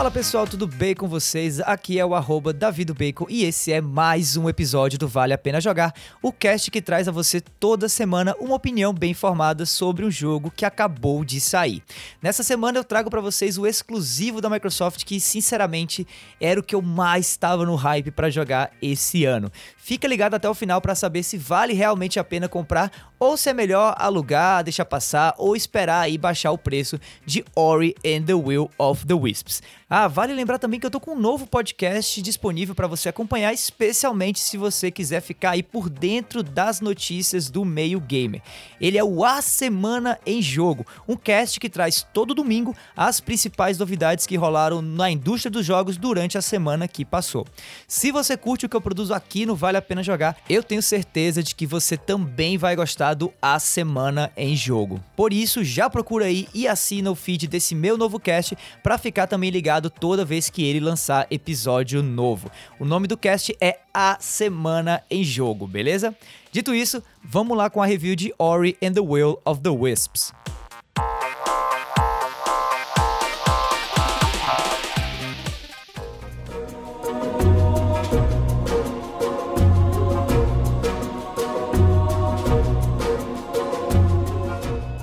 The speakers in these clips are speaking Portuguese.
Fala pessoal, tudo bem com vocês? Aqui é o arroba Bacon e esse é mais um episódio do Vale a Pena Jogar, o cast que traz a você toda semana uma opinião bem informada sobre um jogo que acabou de sair. Nessa semana eu trago para vocês o exclusivo da Microsoft que sinceramente era o que eu mais estava no hype para jogar esse ano. Fica ligado até o final para saber se vale realmente a pena comprar ou se é melhor alugar, deixar passar ou esperar aí baixar o preço de Ori and the Will of the Wisps. Ah, vale lembrar também que eu tô com um novo podcast disponível para você acompanhar, especialmente se você quiser ficar aí por dentro das notícias do meio gamer. Ele é o A Semana em Jogo, um cast que traz todo domingo as principais novidades que rolaram na indústria dos jogos durante a semana que passou. Se você curte o que eu produzo aqui no Vale a Pena Jogar, eu tenho certeza de que você também vai gostar do A Semana em Jogo. Por isso, já procura aí e assina o feed desse meu novo cast para ficar também ligado toda vez que ele lançar episódio novo. O nome do cast é A Semana em Jogo, beleza? Dito isso, vamos lá com a review de Ori and the Will of the Wisps.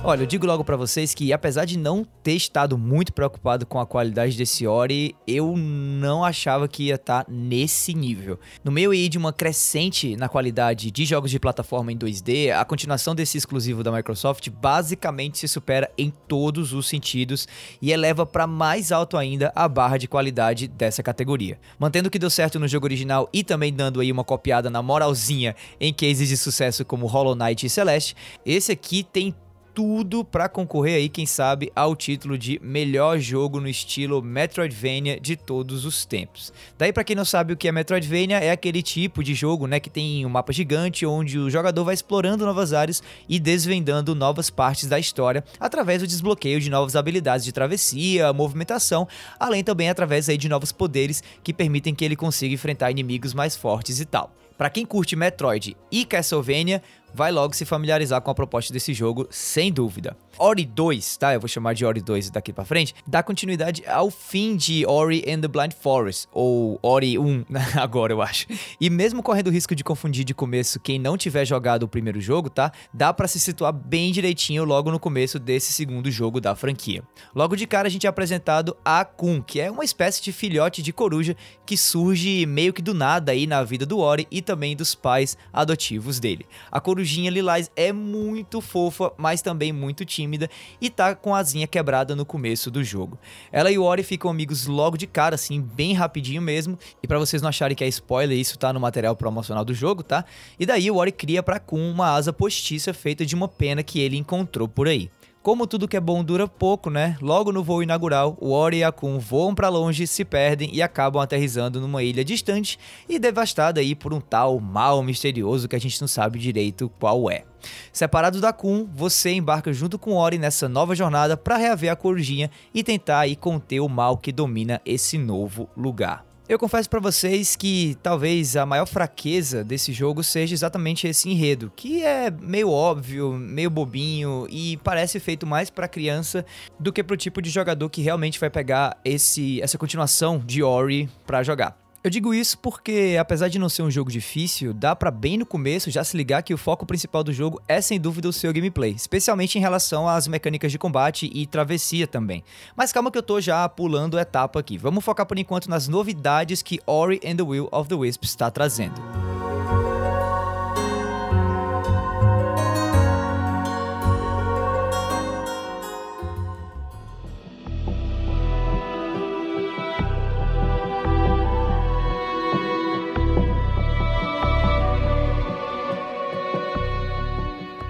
Olha, eu digo logo para vocês que apesar de não ter estado muito preocupado com a qualidade desse Ori, eu não achava que ia estar tá nesse nível. No meio aí de uma crescente na qualidade de jogos de plataforma em 2D, a continuação desse exclusivo da Microsoft basicamente se supera em todos os sentidos e eleva para mais alto ainda a barra de qualidade dessa categoria. Mantendo o que deu certo no jogo original e também dando aí uma copiada na moralzinha em cases de sucesso como Hollow Knight e Celeste, esse aqui tem tudo para concorrer aí, quem sabe, ao título de melhor jogo no estilo Metroidvania de todos os tempos. Daí para quem não sabe o que é Metroidvania, é aquele tipo de jogo, né, que tem um mapa gigante onde o jogador vai explorando novas áreas e desvendando novas partes da história através do desbloqueio de novas habilidades de travessia, movimentação, além também através aí de novos poderes que permitem que ele consiga enfrentar inimigos mais fortes e tal. Para quem curte Metroid e Castlevania, vai logo se familiarizar com a proposta desse jogo, sem dúvida. Ori 2, tá? Eu vou chamar de Ori 2 daqui para frente, dá continuidade ao fim de Ori and the Blind Forest, ou Ori 1, agora eu acho. E mesmo correndo o risco de confundir de começo quem não tiver jogado o primeiro jogo, tá? Dá para se situar bem direitinho logo no começo desse segundo jogo da franquia. Logo de cara a gente é apresentado a Kun, que é uma espécie de filhote de coruja que surge meio que do nada aí na vida do Ori e também dos pais adotivos dele. A corujinha lilás é muito fofa, mas também muito tímida e tá com a asinha quebrada no começo do jogo. Ela e o Ori ficam amigos logo de cara, assim, bem rapidinho mesmo. E para vocês não acharem que é spoiler, isso tá no material promocional do jogo, tá? E daí o Ori cria para Kun uma asa postiça feita de uma pena que ele encontrou por aí. Como tudo que é bom dura pouco, né? Logo no voo inaugural, o Ori e a voam para longe, se perdem e acabam aterrizando numa ilha distante e devastada aí por um tal mal misterioso que a gente não sabe direito qual é. Separado da Kun, você embarca junto com Ori nessa nova jornada para reaver a corujinha e tentar aí conter o mal que domina esse novo lugar. Eu confesso para vocês que talvez a maior fraqueza desse jogo seja exatamente esse enredo, que é meio óbvio, meio bobinho e parece feito mais para criança do que pro tipo de jogador que realmente vai pegar esse essa continuação de Ori para jogar. Eu digo isso porque, apesar de não ser um jogo difícil, dá para bem no começo já se ligar que o foco principal do jogo é sem dúvida o seu gameplay, especialmente em relação às mecânicas de combate e travessia também. Mas calma que eu tô já pulando etapa aqui. Vamos focar por enquanto nas novidades que Ori and the Will of the Wisp está trazendo.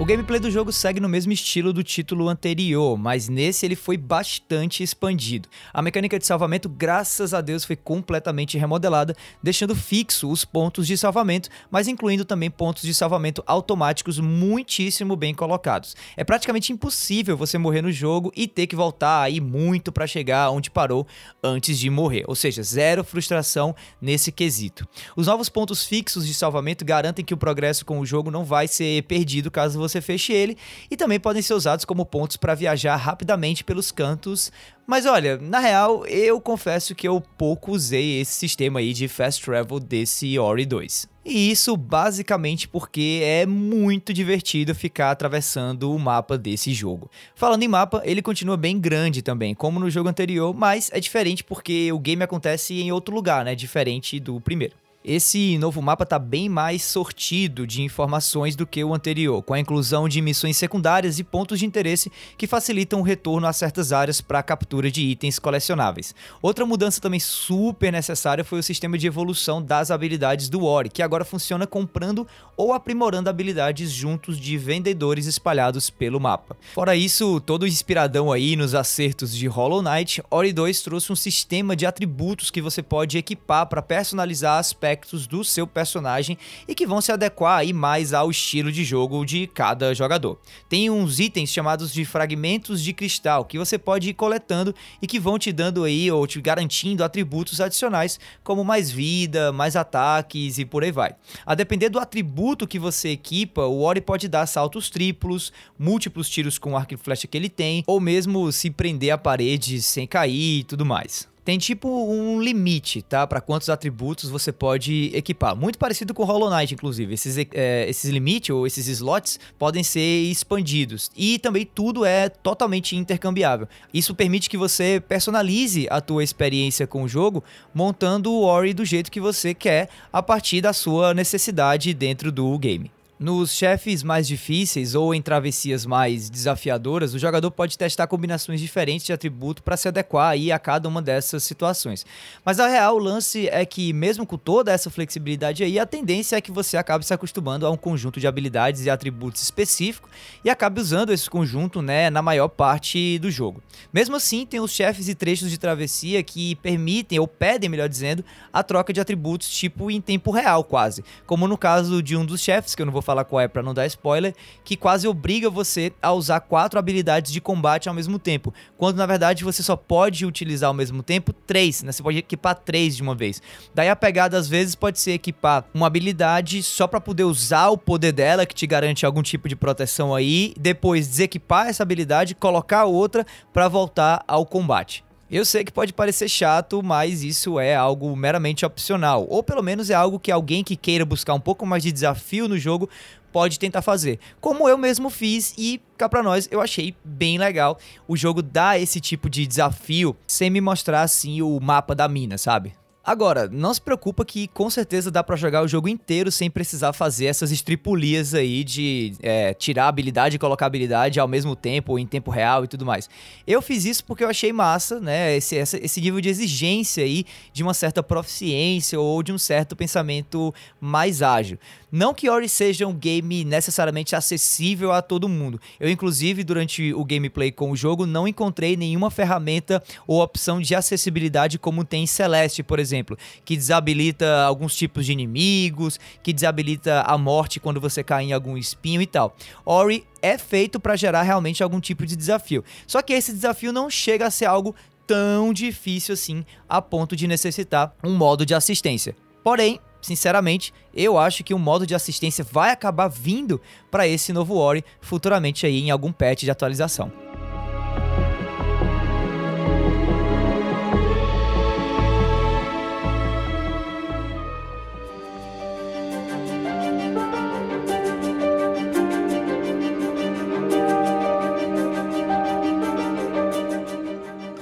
Gameplay do jogo segue no mesmo estilo do título anterior, mas nesse ele foi bastante expandido. A mecânica de salvamento, graças a Deus, foi completamente remodelada, deixando fixo os pontos de salvamento, mas incluindo também pontos de salvamento automáticos muitíssimo bem colocados. É praticamente impossível você morrer no jogo e ter que voltar aí muito para chegar onde parou antes de morrer, ou seja, zero frustração nesse quesito. Os novos pontos fixos de salvamento garantem que o progresso com o jogo não vai ser perdido caso você você feche ele, e também podem ser usados como pontos para viajar rapidamente pelos cantos. Mas olha, na real, eu confesso que eu pouco usei esse sistema aí de fast travel desse Ori 2. E isso basicamente porque é muito divertido ficar atravessando o mapa desse jogo. Falando em mapa, ele continua bem grande também, como no jogo anterior, mas é diferente porque o game acontece em outro lugar, né? Diferente do primeiro. Esse novo mapa está bem mais sortido de informações do que o anterior, com a inclusão de missões secundárias e pontos de interesse que facilitam o retorno a certas áreas para a captura de itens colecionáveis. Outra mudança também super necessária foi o sistema de evolução das habilidades do Ori, que agora funciona comprando ou aprimorando habilidades juntos de vendedores espalhados pelo mapa. Fora isso, todo inspiradão aí nos acertos de Hollow Knight, Ori 2 trouxe um sistema de atributos que você pode equipar para personalizar aspectos aspectos do seu personagem e que vão se adequar aí mais ao estilo de jogo de cada jogador. Tem uns itens chamados de fragmentos de cristal que você pode ir coletando e que vão te dando aí ou te garantindo atributos adicionais como mais vida, mais ataques e por aí vai. A depender do atributo que você equipa, o Ori pode dar saltos triplos, múltiplos tiros com arco e flecha que ele tem, ou mesmo se prender a parede sem cair e tudo mais tem tipo um limite, tá? Para quantos atributos você pode equipar. Muito parecido com Hollow Knight, inclusive. Esses, é, esses limites ou esses slots podem ser expandidos. E também tudo é totalmente intercambiável. Isso permite que você personalize a tua experiência com o jogo, montando o Ori do jeito que você quer, a partir da sua necessidade dentro do game. Nos chefes mais difíceis ou em travessias mais desafiadoras, o jogador pode testar combinações diferentes de atributo para se adequar aí a cada uma dessas situações. Mas a real lance é que mesmo com toda essa flexibilidade aí, a tendência é que você acabe se acostumando a um conjunto de habilidades e atributos específico e acabe usando esse conjunto, né, na maior parte do jogo. Mesmo assim, tem os chefes e trechos de travessia que permitem ou pedem, melhor dizendo, a troca de atributos tipo em tempo real, quase, como no caso de um dos chefes que eu não vou falar qual é para não dar spoiler, que quase obriga você a usar quatro habilidades de combate ao mesmo tempo, quando na verdade você só pode utilizar ao mesmo tempo três, né? Você pode equipar três de uma vez. Daí a pegada às vezes pode ser equipar uma habilidade só para poder usar o poder dela, que te garante algum tipo de proteção aí, depois desequipar essa habilidade, colocar outra para voltar ao combate. Eu sei que pode parecer chato, mas isso é algo meramente opcional, ou pelo menos é algo que alguém que queira buscar um pouco mais de desafio no jogo pode tentar fazer. Como eu mesmo fiz e cá pra nós, eu achei bem legal o jogo dar esse tipo de desafio sem me mostrar assim o mapa da mina, sabe? Agora, não se preocupa que com certeza dá para jogar o jogo inteiro sem precisar fazer essas estripulias aí de é, tirar habilidade e colocar habilidade ao mesmo tempo, em tempo real e tudo mais. Eu fiz isso porque eu achei massa, né? Esse, esse nível de exigência aí de uma certa proficiência ou de um certo pensamento mais ágil. Não que Ori seja um game necessariamente acessível a todo mundo. Eu, inclusive, durante o gameplay com o jogo, não encontrei nenhuma ferramenta ou opção de acessibilidade como tem em Celeste, por exemplo, que desabilita alguns tipos de inimigos, que desabilita a morte quando você cai em algum espinho e tal. Ori é feito para gerar realmente algum tipo de desafio. Só que esse desafio não chega a ser algo tão difícil assim a ponto de necessitar um modo de assistência. Porém, sinceramente, eu acho que um modo de assistência vai acabar vindo para esse novo Ori futuramente aí em algum patch de atualização.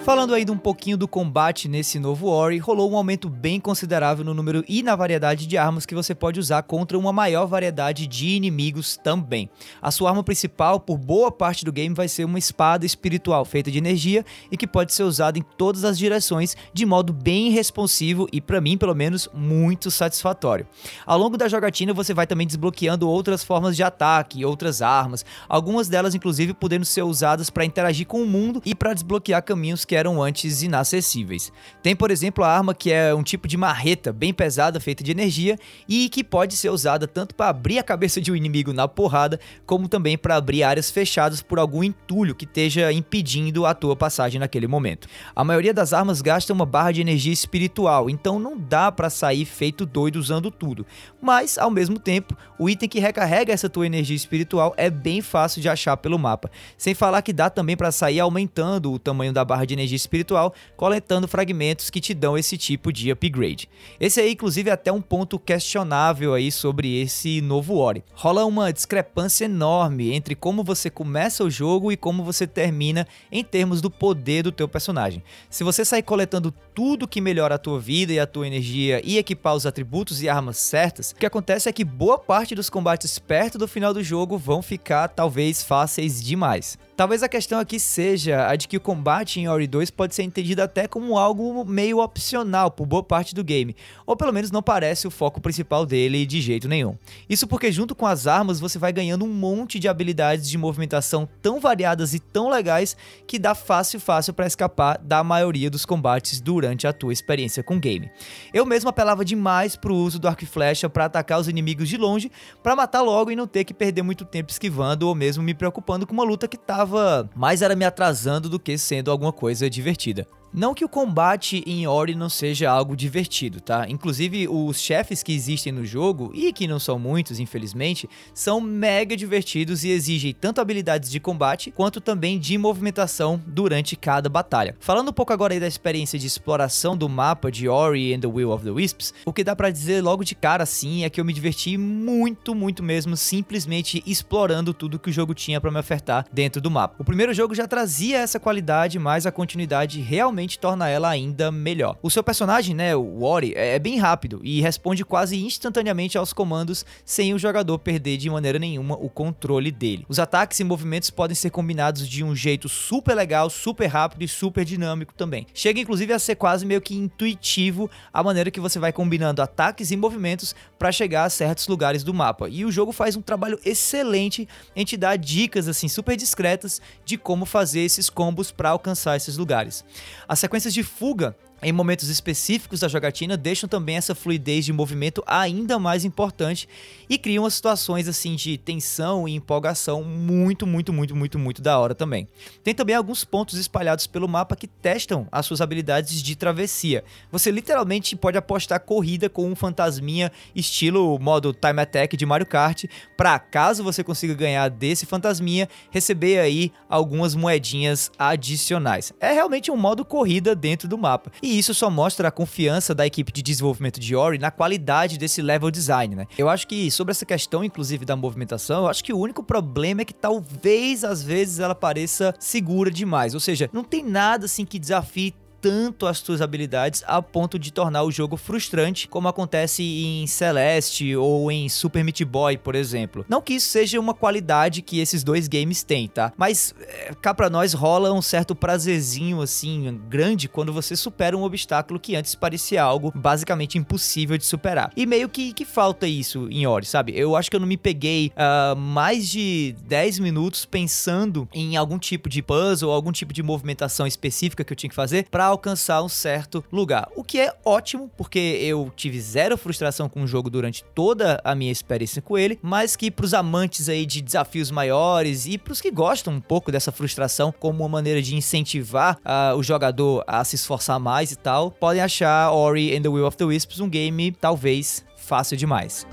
Falando ainda um pouquinho do combate nesse novo Ori, rolou um aumento bem considerável no número e na variedade de armas que você pode usar contra uma maior variedade de inimigos também. A sua arma principal, por boa parte do game, vai ser uma espada espiritual feita de energia e que pode ser usada em todas as direções de modo bem responsivo e, para mim, pelo menos, muito satisfatório. Ao longo da jogatina, você vai também desbloqueando outras formas de ataque, outras armas, algumas delas, inclusive, podendo ser usadas para interagir com o mundo e para desbloquear caminhos eram antes inacessíveis. Tem, por exemplo, a arma que é um tipo de marreta bem pesada feita de energia e que pode ser usada tanto para abrir a cabeça de um inimigo na porrada, como também para abrir áreas fechadas por algum entulho que esteja impedindo a tua passagem naquele momento. A maioria das armas gasta uma barra de energia espiritual, então não dá para sair feito doido usando tudo. Mas, ao mesmo tempo, o item que recarrega essa tua energia espiritual é bem fácil de achar pelo mapa. Sem falar que dá também para sair aumentando o tamanho da barra de energia espiritual, coletando fragmentos que te dão esse tipo de upgrade. Esse aí, inclusive, é até um ponto questionável aí sobre esse novo Ori. Rola uma discrepância enorme entre como você começa o jogo e como você termina em termos do poder do teu personagem. Se você sair coletando tudo que melhora a tua vida e a tua energia e equipar os atributos e armas certas, o que acontece é que boa parte dos combates perto do final do jogo vão ficar talvez fáceis demais. Talvez a questão aqui seja a de que o combate em Ori 2 pode ser entendido até como algo meio opcional por boa parte do game, ou pelo menos não parece o foco principal dele de jeito nenhum. Isso porque junto com as armas você vai ganhando um monte de habilidades de movimentação tão variadas e tão legais que dá fácil fácil para escapar da maioria dos combates durante a tua experiência com o game. Eu mesmo apelava demais pro uso do arco e flecha para atacar os inimigos de longe, para matar logo e não ter que perder muito tempo esquivando ou mesmo me preocupando com uma luta que tava mais era me atrasando do que sendo alguma coisa divertida. Não que o combate em Ori não seja algo divertido, tá? Inclusive, os chefes que existem no jogo, e que não são muitos, infelizmente, são mega divertidos e exigem tanto habilidades de combate quanto também de movimentação durante cada batalha. Falando um pouco agora aí da experiência de exploração do mapa de Ori and the Will of the Wisps, o que dá para dizer logo de cara assim é que eu me diverti muito, muito mesmo simplesmente explorando tudo que o jogo tinha para me ofertar dentro do mapa. O primeiro jogo já trazia essa qualidade, mas a continuidade realmente realmente torna ela ainda melhor. O seu personagem, né, o Ori, é, é bem rápido e responde quase instantaneamente aos comandos sem o jogador perder de maneira nenhuma o controle dele. Os ataques e movimentos podem ser combinados de um jeito super legal, super rápido e super dinâmico também. Chega inclusive a ser quase meio que intuitivo a maneira que você vai combinando ataques e movimentos para chegar a certos lugares do mapa. E o jogo faz um trabalho excelente em te dar dicas assim super discretas de como fazer esses combos para alcançar esses lugares. As sequências de fuga em momentos específicos da jogatina deixam também essa fluidez de movimento ainda mais importante e criam situações assim de tensão e empolgação muito, muito, muito, muito, muito da hora também. Tem também alguns pontos espalhados pelo mapa que testam as suas habilidades de travessia. Você literalmente pode apostar corrida com um fantasminha estilo modo Time Attack de Mario Kart, para caso você consiga ganhar desse fantasminha, receber aí algumas moedinhas adicionais. É realmente um modo corrida dentro do mapa. E isso só mostra a confiança da equipe de desenvolvimento de Ori na qualidade desse level design, né? Eu acho que sobre essa questão, inclusive, da movimentação, eu acho que o único problema é que talvez às vezes ela pareça segura demais. Ou seja, não tem nada assim que desafie tanto as tuas habilidades a ponto de tornar o jogo frustrante, como acontece em Celeste ou em Super Meat Boy, por exemplo. Não que isso seja uma qualidade que esses dois games têm, tá? Mas é, cá pra nós rola um certo prazerzinho assim grande quando você supera um obstáculo que antes parecia algo basicamente impossível de superar. E meio que, que falta isso em Ori, sabe? Eu acho que eu não me peguei uh, mais de 10 minutos pensando em algum tipo de puzzle, algum tipo de movimentação específica que eu tinha que fazer para alcançar um certo lugar. O que é ótimo, porque eu tive zero frustração com o jogo durante toda a minha experiência com ele, mas que pros amantes aí de desafios maiores e pros que gostam um pouco dessa frustração como uma maneira de incentivar uh, o jogador a se esforçar mais e tal, podem achar Ori and the Will of the Wisps um game talvez fácil demais.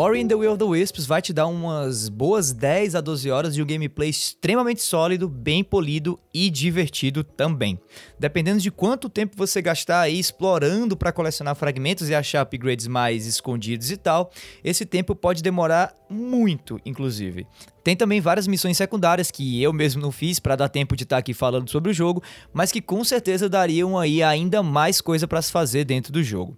Ori and the Will of the Wisps vai te dar umas boas 10 a 12 horas de um gameplay extremamente sólido, bem polido e divertido também. Dependendo de quanto tempo você gastar aí explorando para colecionar fragmentos e achar upgrades mais escondidos e tal, esse tempo pode demorar muito, inclusive. Tem também várias missões secundárias que eu mesmo não fiz para dar tempo de estar tá aqui falando sobre o jogo, mas que com certeza dariam aí ainda mais coisa para se fazer dentro do jogo.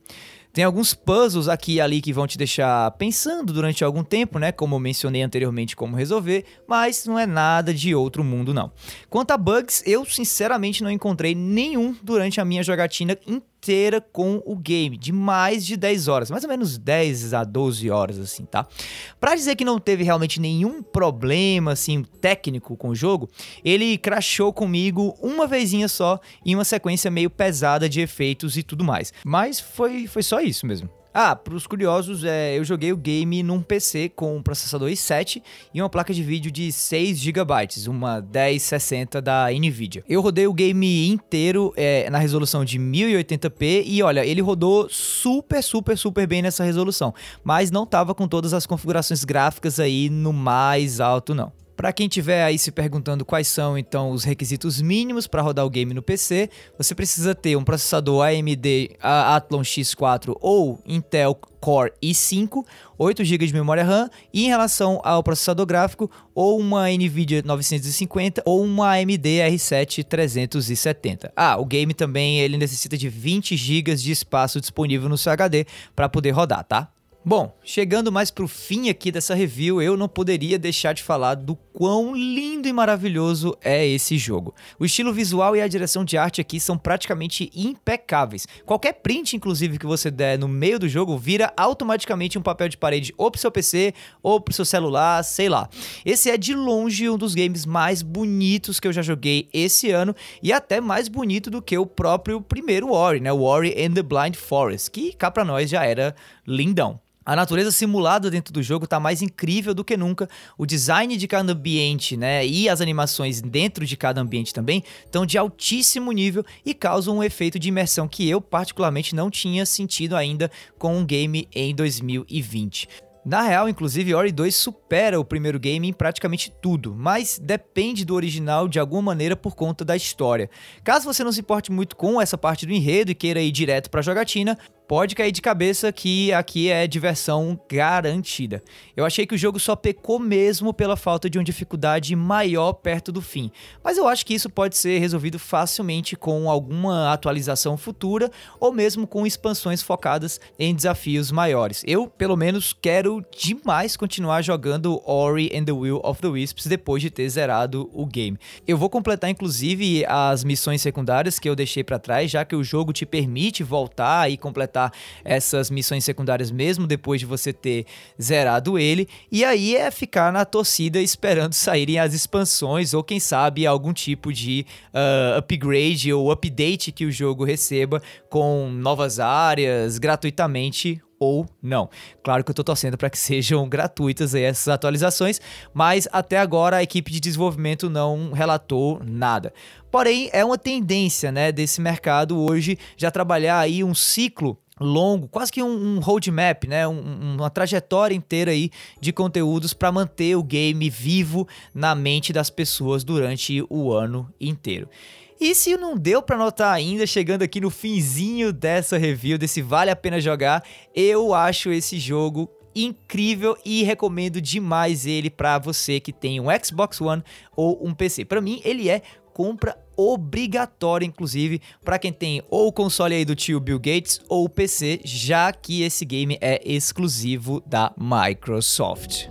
Tem alguns puzzles aqui e ali que vão te deixar pensando durante algum tempo, né? Como eu mencionei anteriormente, como resolver, mas não é nada de outro mundo, não. Quanto a bugs, eu sinceramente não encontrei nenhum durante a minha jogatina inteira com o game, de mais de 10 horas, mais ou menos 10 a 12 horas, assim, tá? Pra dizer que não teve realmente nenhum problema, assim, técnico com o jogo, ele crashou comigo uma vezinha só em uma sequência meio pesada de efeitos e tudo mais. Mas foi, foi só isso mesmo. Ah, para os curiosos, é, eu joguei o game num PC com um processador i7 e uma placa de vídeo de 6 GB, uma 1060 da Nvidia. Eu rodei o game inteiro é, na resolução de 1080p e olha, ele rodou super, super, super bem nessa resolução, mas não tava com todas as configurações gráficas aí no mais alto não. Para quem tiver aí se perguntando quais são então os requisitos mínimos para rodar o game no PC, você precisa ter um processador AMD Athlon X4 ou Intel Core i5, 8 GB de memória RAM e em relação ao processador gráfico, ou uma Nvidia 950 ou uma AMD R7 370. Ah, o game também ele necessita de 20 GB de espaço disponível no seu HD para poder rodar, tá? Bom, chegando mais pro fim aqui dessa review, eu não poderia deixar de falar do quão lindo e maravilhoso é esse jogo. O estilo visual e a direção de arte aqui são praticamente impecáveis. Qualquer print, inclusive, que você der no meio do jogo, vira automaticamente um papel de parede ou pro seu PC ou pro seu celular, sei lá. Esse é de longe um dos games mais bonitos que eu já joguei esse ano e até mais bonito do que o próprio primeiro Ori, né? Ori and the Blind Forest, que cá pra nós já era lindão. A natureza simulada dentro do jogo está mais incrível do que nunca. O design de cada ambiente, né, e as animações dentro de cada ambiente também estão de altíssimo nível e causam um efeito de imersão que eu particularmente não tinha sentido ainda com um game em 2020. Na real, inclusive, Ori 2 supera o primeiro game em praticamente tudo, mas depende do original de alguma maneira por conta da história. Caso você não se importe muito com essa parte do enredo e queira ir direto para a jogatina, pode cair de cabeça que aqui é diversão garantida. Eu achei que o jogo só pecou mesmo pela falta de uma dificuldade maior perto do fim, mas eu acho que isso pode ser resolvido facilmente com alguma atualização futura ou mesmo com expansões focadas em desafios maiores. Eu, pelo menos, quero demais continuar jogando Ori and the Will of the Wisps depois de ter zerado o game. Eu vou completar inclusive as missões secundárias que eu deixei para trás, já que o jogo te permite voltar e completar completar essas missões secundárias mesmo depois de você ter zerado ele. E aí é ficar na torcida esperando saírem as expansões ou quem sabe algum tipo de uh, upgrade ou update que o jogo receba com novas áreas gratuitamente ou não. Claro que eu tô torcendo para que sejam gratuitas essas atualizações, mas até agora a equipe de desenvolvimento não relatou nada. Porém, é uma tendência, né, desse mercado hoje já trabalhar aí um ciclo longo, quase que um, um roadmap, né? Um, uma trajetória inteira aí de conteúdos para manter o game vivo na mente das pessoas durante o ano inteiro. E se não deu para notar ainda, chegando aqui no finzinho dessa review, desse vale a pena jogar, eu acho esse jogo incrível e recomendo demais ele para você que tem um Xbox One ou um PC. Para mim, ele é compra obrigatória, inclusive, para quem tem ou o console aí do tio Bill Gates ou o PC, já que esse game é exclusivo da Microsoft.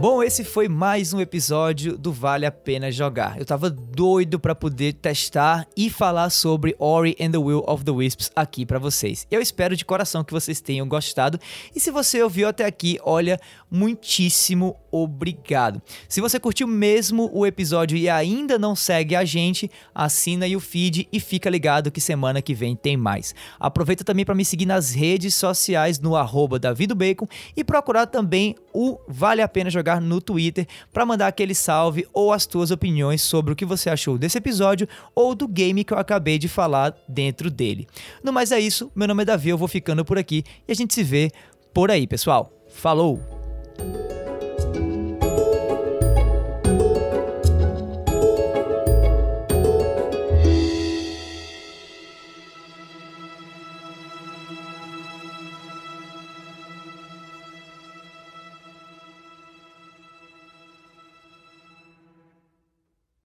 Bom, esse foi mais um episódio do Vale a Pena Jogar. Eu tava doido para poder testar e falar sobre Ori and the Will of the Wisps aqui para vocês. Eu espero de coração que vocês tenham gostado. E se você ouviu até aqui, olha, muitíssimo obrigado. Se você curtiu mesmo o episódio e ainda não segue a gente, assina aí o feed e fica ligado que semana que vem tem mais. Aproveita também para me seguir nas redes sociais no arroba Bacon e procurar também o Vale a Pena Jogar no Twitter para mandar aquele salve ou as tuas opiniões sobre o que você achou desse episódio ou do game que eu acabei de falar dentro dele. No mais é isso, meu nome é Davi, eu vou ficando por aqui e a gente se vê por aí, pessoal. Falou!